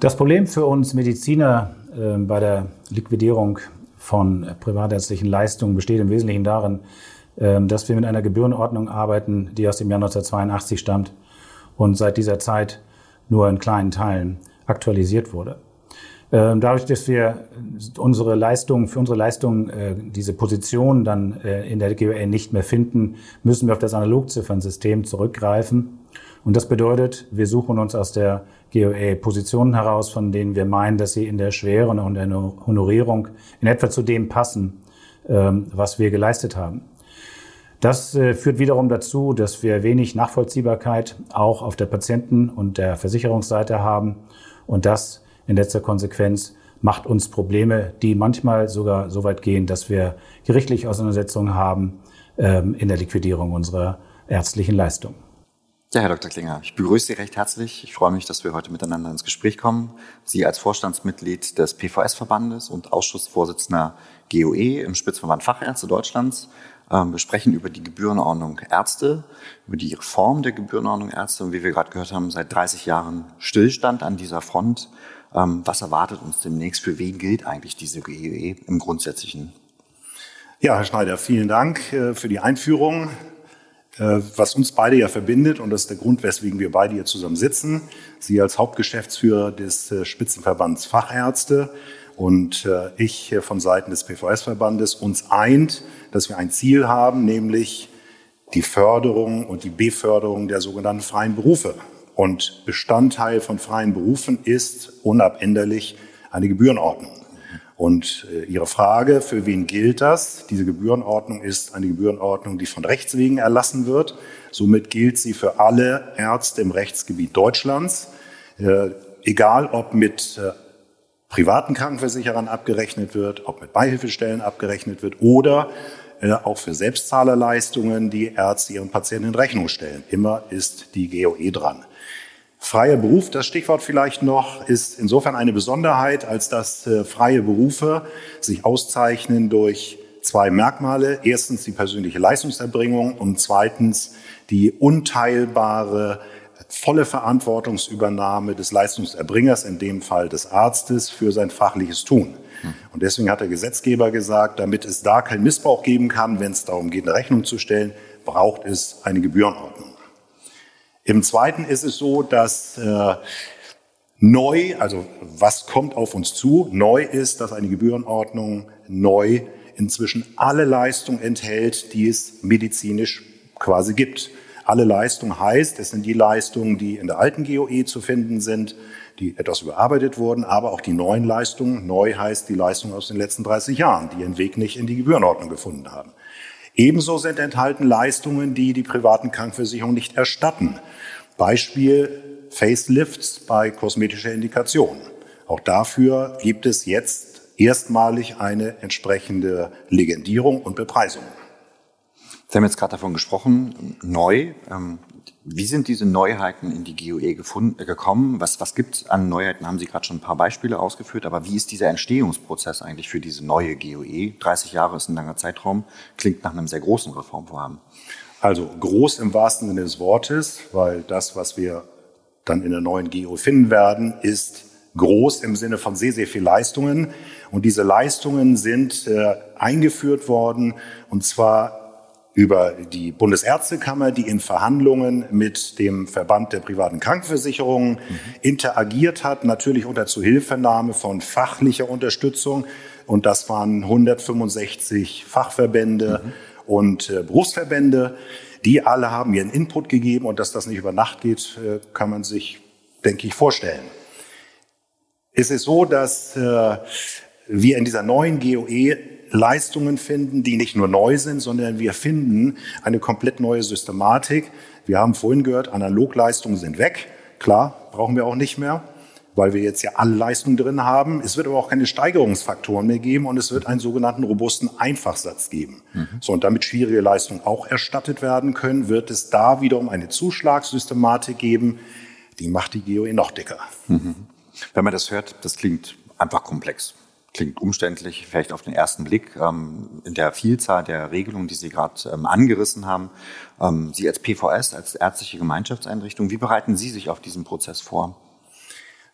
Das Problem für uns Mediziner äh, bei der Liquidierung von privatärztlichen Leistungen besteht im Wesentlichen darin, äh, dass wir mit einer Gebührenordnung arbeiten, die aus dem Jahr 1982 stammt und seit dieser Zeit nur in kleinen Teilen aktualisiert wurde. Ähm, dadurch, dass wir unsere Leistung, für unsere Leistung äh, diese Position dann äh, in der GOE nicht mehr finden, müssen wir auf das Analogziffernsystem zurückgreifen. Und das bedeutet, wir suchen uns aus der GOE Positionen heraus, von denen wir meinen, dass sie in der Schwere und in der Honorierung in etwa zu dem passen, ähm, was wir geleistet haben. Das äh, führt wiederum dazu, dass wir wenig Nachvollziehbarkeit auch auf der Patienten- und der Versicherungsseite haben. Und das in letzter Konsequenz macht uns Probleme, die manchmal sogar so weit gehen, dass wir gerichtliche Auseinandersetzungen haben ähm, in der Liquidierung unserer ärztlichen Leistungen. Ja, Herr Dr. Klinger, ich begrüße Sie recht herzlich. Ich freue mich, dass wir heute miteinander ins Gespräch kommen. Sie als Vorstandsmitglied des PVS-Verbandes und Ausschussvorsitzender GOE im Spitzverband Fachärzte Deutschlands. Ähm, wir sprechen über die Gebührenordnung Ärzte, über die Reform der Gebührenordnung Ärzte und wie wir gerade gehört haben, seit 30 Jahren Stillstand an dieser Front. Ähm, was erwartet uns demnächst? Für wen gilt eigentlich diese GEE im Grundsätzlichen? Ja, Herr Schneider, vielen Dank äh, für die Einführung. Äh, was uns beide ja verbindet, und das ist der Grund, weswegen wir beide hier zusammen sitzen, Sie als Hauptgeschäftsführer des äh, Spitzenverbands Fachärzte und ich von Seiten des PVS-Verbandes uns eint, dass wir ein Ziel haben, nämlich die Förderung und die Beförderung der sogenannten freien Berufe. Und Bestandteil von freien Berufen ist unabänderlich eine Gebührenordnung. Und äh, Ihre Frage, für wen gilt das? Diese Gebührenordnung ist eine Gebührenordnung, die von Rechts wegen erlassen wird. Somit gilt sie für alle Ärzte im Rechtsgebiet Deutschlands, äh, egal ob mit äh, privaten Krankenversicherern abgerechnet wird, ob mit Beihilfestellen abgerechnet wird oder auch für Selbstzahlerleistungen, die Ärzte ihren Patienten in Rechnung stellen. Immer ist die GOE dran. Freier Beruf, das Stichwort vielleicht noch, ist insofern eine Besonderheit, als dass äh, freie Berufe sich auszeichnen durch zwei Merkmale. Erstens die persönliche Leistungserbringung und zweitens die unteilbare volle Verantwortungsübernahme des Leistungserbringers, in dem Fall des Arztes, für sein fachliches Tun. Hm. Und deswegen hat der Gesetzgeber gesagt, damit es da keinen Missbrauch geben kann, wenn es darum geht, eine Rechnung zu stellen, braucht es eine Gebührenordnung. Im Zweiten ist es so, dass äh, neu, also was kommt auf uns zu, neu ist, dass eine Gebührenordnung neu inzwischen alle Leistungen enthält, die es medizinisch quasi gibt. Alle Leistungen heißt, es sind die Leistungen, die in der alten GOE zu finden sind, die etwas überarbeitet wurden, aber auch die neuen Leistungen. Neu heißt die Leistungen aus den letzten 30 Jahren, die ihren Weg nicht in die Gebührenordnung gefunden haben. Ebenso sind enthalten Leistungen, die die privaten Krankenversicherungen nicht erstatten. Beispiel Facelifts bei kosmetischer Indikation. Auch dafür gibt es jetzt erstmalig eine entsprechende Legendierung und Bepreisung. Sie haben jetzt gerade davon gesprochen, neu. Ähm, wie sind diese Neuheiten in die GOE gefunden, äh, gekommen? Was, was gibt es an Neuheiten? Haben Sie gerade schon ein paar Beispiele ausgeführt, aber wie ist dieser Entstehungsprozess eigentlich für diese neue GOE? 30 Jahre ist ein langer Zeitraum, klingt nach einem sehr großen Reformvorhaben. Also groß im wahrsten Sinne des Wortes, weil das, was wir dann in der neuen GOE finden werden, ist groß im Sinne von sehr, sehr viel Leistungen. Und diese Leistungen sind äh, eingeführt worden, und zwar über die Bundesärztekammer, die in Verhandlungen mit dem Verband der privaten Krankenversicherungen mhm. interagiert hat, natürlich unter Zuhilfenahme von fachlicher Unterstützung. Und das waren 165 Fachverbände mhm. und äh, Berufsverbände. Die alle haben ihren Input gegeben und dass das nicht über Nacht geht, äh, kann man sich, denke ich, vorstellen. Es ist so, dass äh, wir in dieser neuen GOE Leistungen finden, die nicht nur neu sind, sondern wir finden eine komplett neue Systematik. Wir haben vorhin gehört, Analogleistungen sind weg. Klar, brauchen wir auch nicht mehr, weil wir jetzt ja alle Leistungen drin haben. Es wird aber auch keine Steigerungsfaktoren mehr geben und es wird einen sogenannten robusten Einfachsatz geben. Mhm. So, und damit schwierige Leistungen auch erstattet werden können, wird es da wiederum eine Zuschlagssystematik geben, die macht die GOE noch dicker. Mhm. Wenn man das hört, das klingt einfach komplex klingt umständlich, vielleicht auf den ersten Blick. Ähm, in der Vielzahl der Regelungen, die Sie gerade ähm, angerissen haben, ähm, Sie als PVS, als ärztliche Gemeinschaftseinrichtung, wie bereiten Sie sich auf diesen Prozess vor?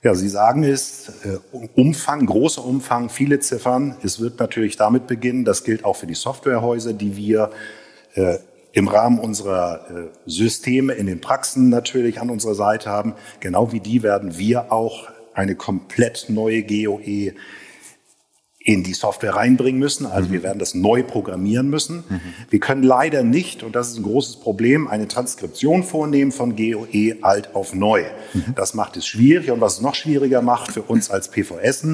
Ja, Sie sagen es, äh, Umfang, großer Umfang, viele Ziffern. Es wird natürlich damit beginnen, das gilt auch für die Softwarehäuser, die wir äh, im Rahmen unserer äh, Systeme in den Praxen natürlich an unserer Seite haben. Genau wie die werden wir auch eine komplett neue GOE in die Software reinbringen müssen. Also mhm. wir werden das neu programmieren müssen. Mhm. Wir können leider nicht, und das ist ein großes Problem, eine Transkription vornehmen von GOE alt auf neu. Mhm. Das macht es schwierig und was es noch schwieriger macht für uns als PVS,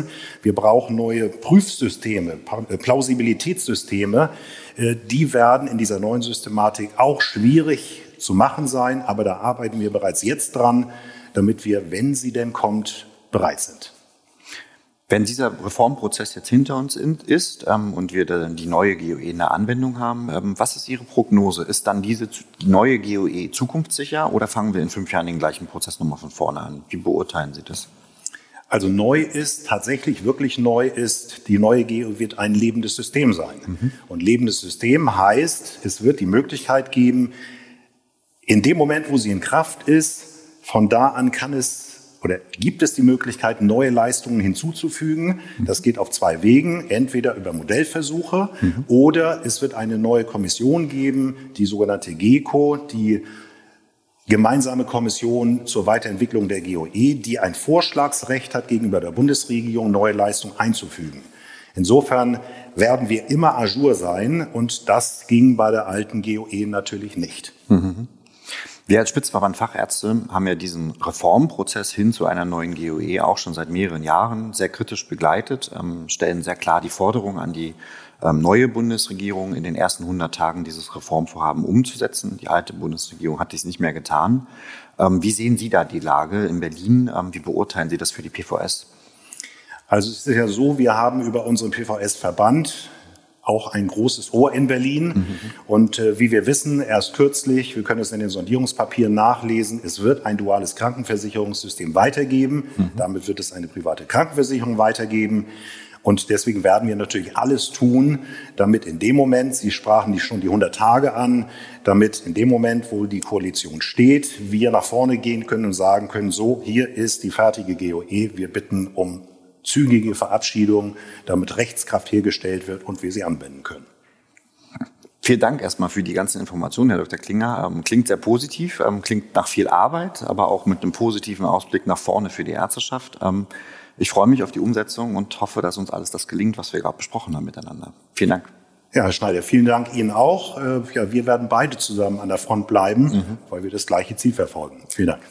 wir brauchen neue Prüfsysteme, äh, Plausibilitätssysteme. Äh, die werden in dieser neuen Systematik auch schwierig zu machen sein, aber da arbeiten wir bereits jetzt dran, damit wir, wenn sie denn kommt, bereit sind. Wenn dieser Reformprozess jetzt hinter uns ist ähm, und wir dann die neue GOE in der Anwendung haben, ähm, was ist Ihre Prognose? Ist dann diese die neue GOE zukunftssicher oder fangen wir in fünf Jahren den gleichen Prozess nochmal von vorne an? Wie beurteilen Sie das? Also neu ist, tatsächlich wirklich neu ist, die neue GOE wird ein lebendes System sein. Mhm. Und lebendes System heißt, es wird die Möglichkeit geben, in dem Moment, wo sie in Kraft ist, von da an kann es oder gibt es die Möglichkeit, neue Leistungen hinzuzufügen. Das geht auf zwei Wegen. Entweder über Modellversuche mhm. oder es wird eine neue Kommission geben, die sogenannte GECO, die gemeinsame Kommission zur Weiterentwicklung der GOE, die ein Vorschlagsrecht hat, gegenüber der Bundesregierung neue Leistungen einzufügen. Insofern werden wir immer ajour sein und das ging bei der alten GOE natürlich nicht. Mhm. Wir als Spitzverband Fachärzte haben ja diesen Reformprozess hin zu einer neuen GOE auch schon seit mehreren Jahren sehr kritisch begleitet, ähm, stellen sehr klar die Forderung an die ähm, neue Bundesregierung in den ersten 100 Tagen dieses Reformvorhaben umzusetzen. Die alte Bundesregierung hat dies nicht mehr getan. Ähm, wie sehen Sie da die Lage in Berlin? Wie beurteilen Sie das für die PVS? Also es ist ja so, wir haben über unseren PVS-Verband auch ein großes Ohr in Berlin. Mhm. Und äh, wie wir wissen, erst kürzlich, wir können es in den Sondierungspapieren nachlesen, es wird ein duales Krankenversicherungssystem weitergeben. Mhm. Damit wird es eine private Krankenversicherung weitergeben. Und deswegen werden wir natürlich alles tun, damit in dem Moment, Sie sprachen die schon die 100 Tage an, damit in dem Moment, wo die Koalition steht, wir nach vorne gehen können und sagen können, so, hier ist die fertige GOE, wir bitten um zügige Verabschiedung, damit Rechtskraft hergestellt wird und wir sie anwenden können. Vielen Dank erstmal für die ganzen Informationen, Herr Dr. Klinger. Ähm, klingt sehr positiv, ähm, klingt nach viel Arbeit, aber auch mit einem positiven Ausblick nach vorne für die Ärzteschaft. Ähm, ich freue mich auf die Umsetzung und hoffe, dass uns alles das gelingt, was wir gerade besprochen haben miteinander. Vielen Dank. Ja, Herr Schneider, vielen Dank Ihnen auch. Äh, ja, wir werden beide zusammen an der Front bleiben, mhm. weil wir das gleiche Ziel verfolgen. Vielen Dank.